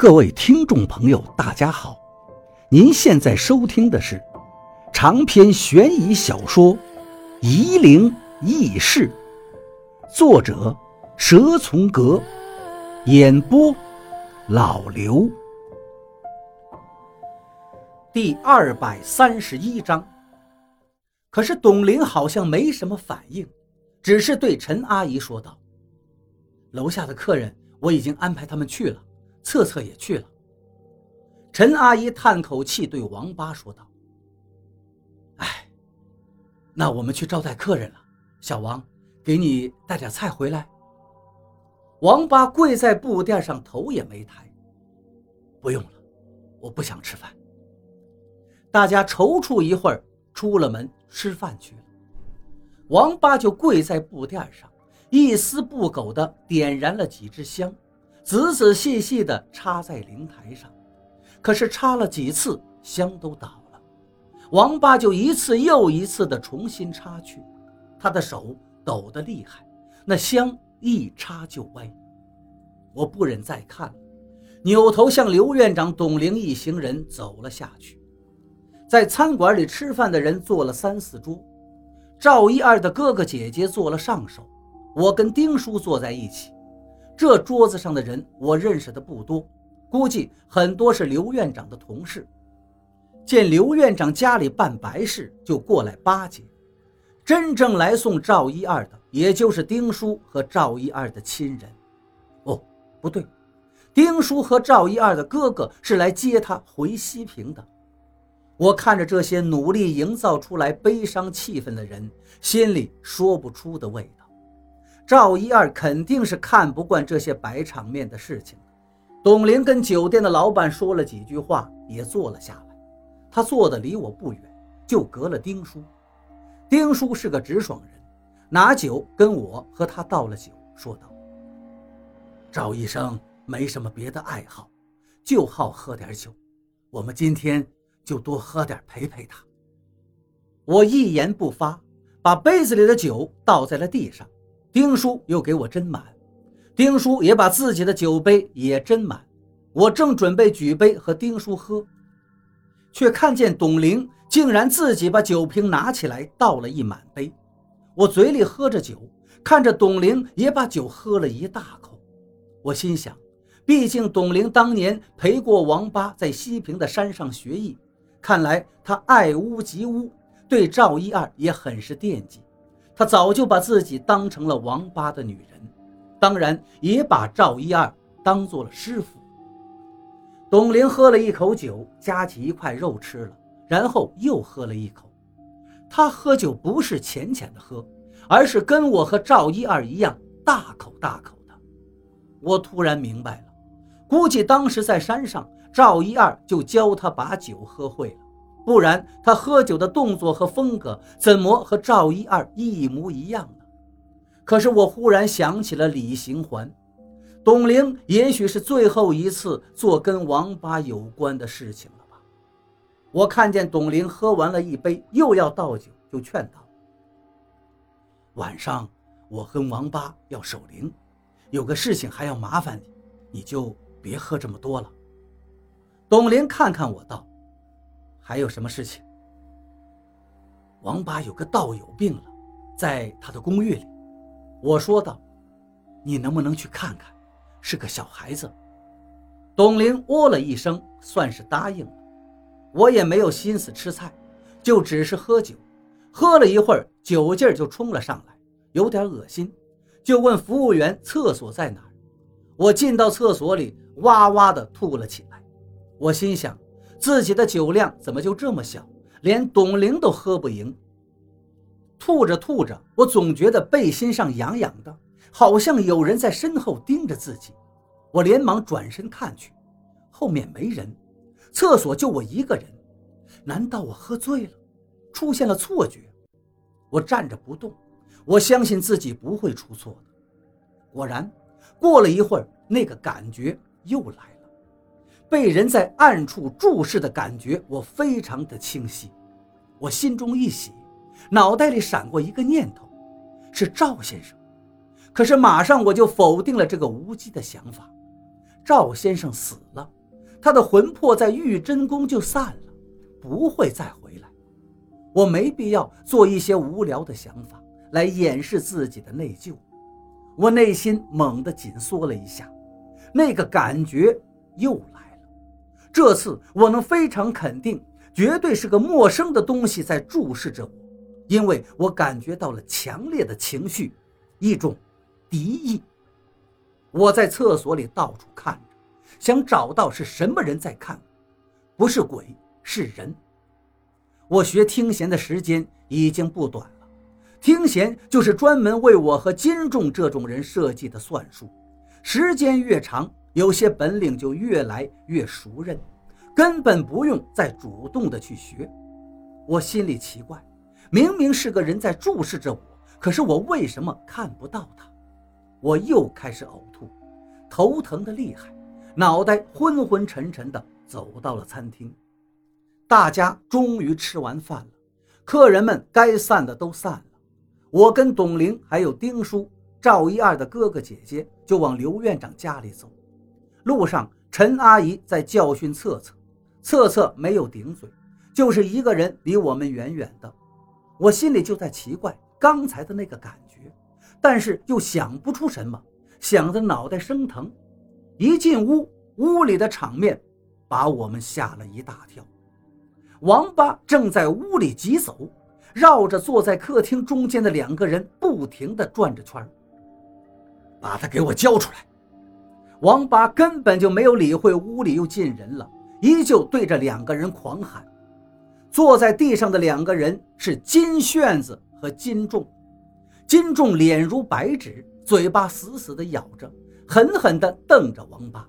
各位听众朋友，大家好！您现在收听的是长篇悬疑小说《夷陵轶事》，作者蛇从阁，演播老刘。第二百三十一章。可是董玲好像没什么反应，只是对陈阿姨说道：“楼下的客人，我已经安排他们去了。”策策也去了。陈阿姨叹口气，对王八说道：“哎，那我们去招待客人了。小王，给你带点菜回来。”王八跪在布垫上，头也没抬：“不用了，我不想吃饭。”大家踌躇一会儿，出了门吃饭去了。王八就跪在布垫上，一丝不苟地点燃了几支香。仔仔细细地插在灵台上，可是插了几次香都倒了。王八就一次又一次地重新插去，他的手抖得厉害，那香一插就歪。我不忍再看了，扭头向刘院长、董玲一行人走了下去。在餐馆里吃饭的人坐了三四桌，赵一二的哥哥姐姐坐了上首，我跟丁叔坐在一起。这桌子上的人我认识的不多，估计很多是刘院长的同事。见刘院长家里办白事，就过来巴结。真正来送赵一二的，也就是丁叔和赵一二的亲人。哦，不对，丁叔和赵一二的哥哥是来接他回西平的。我看着这些努力营造出来悲伤气氛的人，心里说不出的味道。赵一二肯定是看不惯这些摆场面的事情。董玲跟酒店的老板说了几句话，也坐了下来。他坐的离我不远，就隔了丁叔。丁叔是个直爽人，拿酒跟我和他倒了酒，说道：“赵医生没什么别的爱好，就好喝点酒。我们今天就多喝点陪陪他。”我一言不发，把杯子里的酒倒在了地上。丁叔又给我斟满，丁叔也把自己的酒杯也斟满。我正准备举杯和丁叔喝，却看见董玲竟然自己把酒瓶拿起来倒了一满杯。我嘴里喝着酒，看着董玲也把酒喝了一大口。我心想，毕竟董玲当年陪过王八在西平的山上学艺，看来他爱屋及乌，对赵一二也很是惦记。他早就把自己当成了王八的女人，当然也把赵一二当做了师傅。董玲喝了一口酒，夹起一块肉吃了，然后又喝了一口。他喝酒不是浅浅的喝，而是跟我和赵一二一样大口大口的。我突然明白了，估计当时在山上，赵一二就教他把酒喝会了。不然，他喝酒的动作和风格怎么和赵一二一模一样呢？可是我忽然想起了李行环，董玲也许是最后一次做跟王八有关的事情了吧？我看见董玲喝完了一杯，又要倒酒，就劝道：“晚上我和王八要守灵，有个事情还要麻烦你，你就别喝这么多了。”董玲看看我道。还有什么事情？王八有个道友病了，在他的公寓里。我说道：“你能不能去看看？是个小孩子。”董玲哦了一声，算是答应了。我也没有心思吃菜，就只是喝酒。喝了一会儿，酒劲儿就冲了上来，有点恶心，就问服务员厕所在哪儿。我进到厕所里，哇哇的吐了起来。我心想。自己的酒量怎么就这么小，连董玲都喝不赢？吐着吐着，我总觉得背心上痒痒的，好像有人在身后盯着自己。我连忙转身看去，后面没人，厕所就我一个人。难道我喝醉了，出现了错觉？我站着不动，我相信自己不会出错的。果然，过了一会儿，那个感觉又来了。被人在暗处注视的感觉，我非常的清晰。我心中一喜，脑袋里闪过一个念头，是赵先生。可是马上我就否定了这个无稽的想法。赵先生死了，他的魂魄在玉真宫就散了，不会再回来。我没必要做一些无聊的想法来掩饰自己的内疚。我内心猛地紧缩了一下，那个感觉又来。这次我能非常肯定，绝对是个陌生的东西在注视着我，因为我感觉到了强烈的情绪，一种敌意。我在厕所里到处看着，想找到是什么人在看，不是鬼，是人。我学听弦的时间已经不短了。听弦就是专门为我和金仲这种人设计的算术，时间越长，有些本领就越来越熟稔，根本不用再主动的去学。我心里奇怪，明明是个人在注视着我，可是我为什么看不到他？我又开始呕吐，头疼的厉害，脑袋昏昏沉沉的，走到了餐厅。大家终于吃完饭了，客人们该散的都散了。我跟董玲还有丁叔、赵一二的哥哥姐姐就往刘院长家里走。路上，陈阿姨在教训策策，策策没有顶嘴，就是一个人离我们远远的。我心里就在奇怪刚才的那个感觉，但是又想不出什么，想得脑袋生疼。一进屋，屋里的场面把我们吓了一大跳。王八正在屋里疾走。绕着坐在客厅中间的两个人不停地转着圈把他给我交出来！王八根本就没有理会屋里又进人了，依旧对着两个人狂喊。坐在地上的两个人是金炫子和金仲。金仲脸如白纸，嘴巴死死地咬着，狠狠地瞪着王八。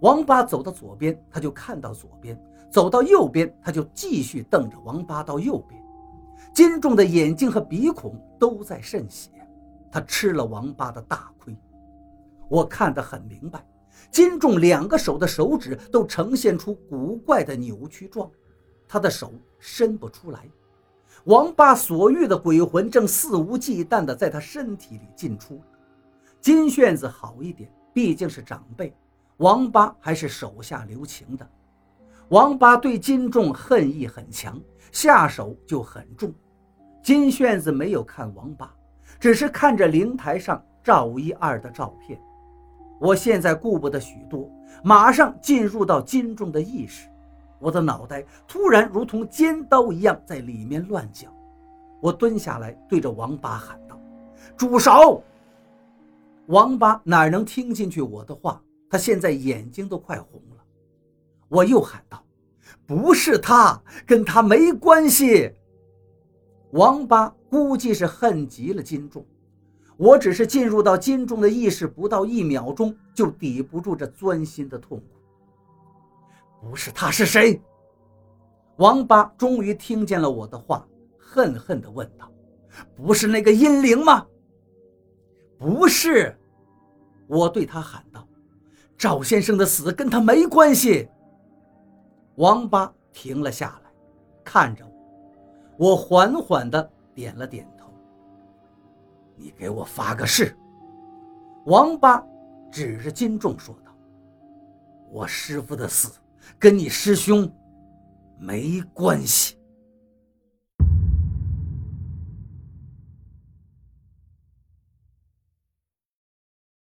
王八走到左边，他就看到左边；走到右边，他就继续瞪着王八到右边。金仲的眼睛和鼻孔都在渗血，他吃了王八的大亏。我看得很明白，金仲两个手的手指都呈现出古怪的扭曲状，他的手伸不出来。王八所遇的鬼魂正肆无忌惮地在他身体里进出。金炫子好一点，毕竟是长辈，王八还是手下留情的。王八对金仲恨意很强。下手就很重，金炫子没有看王八，只是看着灵台上赵一二的照片。我现在顾不得许多，马上进入到金仲的意识。我的脑袋突然如同尖刀一样在里面乱搅。我蹲下来对着王八喊道：“住手！”王八哪能听进去我的话？他现在眼睛都快红了。我又喊道。不是他，跟他没关系。王八估计是恨极了金仲，我只是进入到金钟的意识不到一秒钟，就抵不住这钻心的痛苦。不是他是谁？王八终于听见了我的话，恨恨地问道：“不是那个阴灵吗？”不是，我对他喊道：“赵先生的死跟他没关系。”王八停了下来，看着我，我缓缓地点了点头。你给我发个誓。王八指着金仲说道：“我师傅的死跟你师兄没关系。”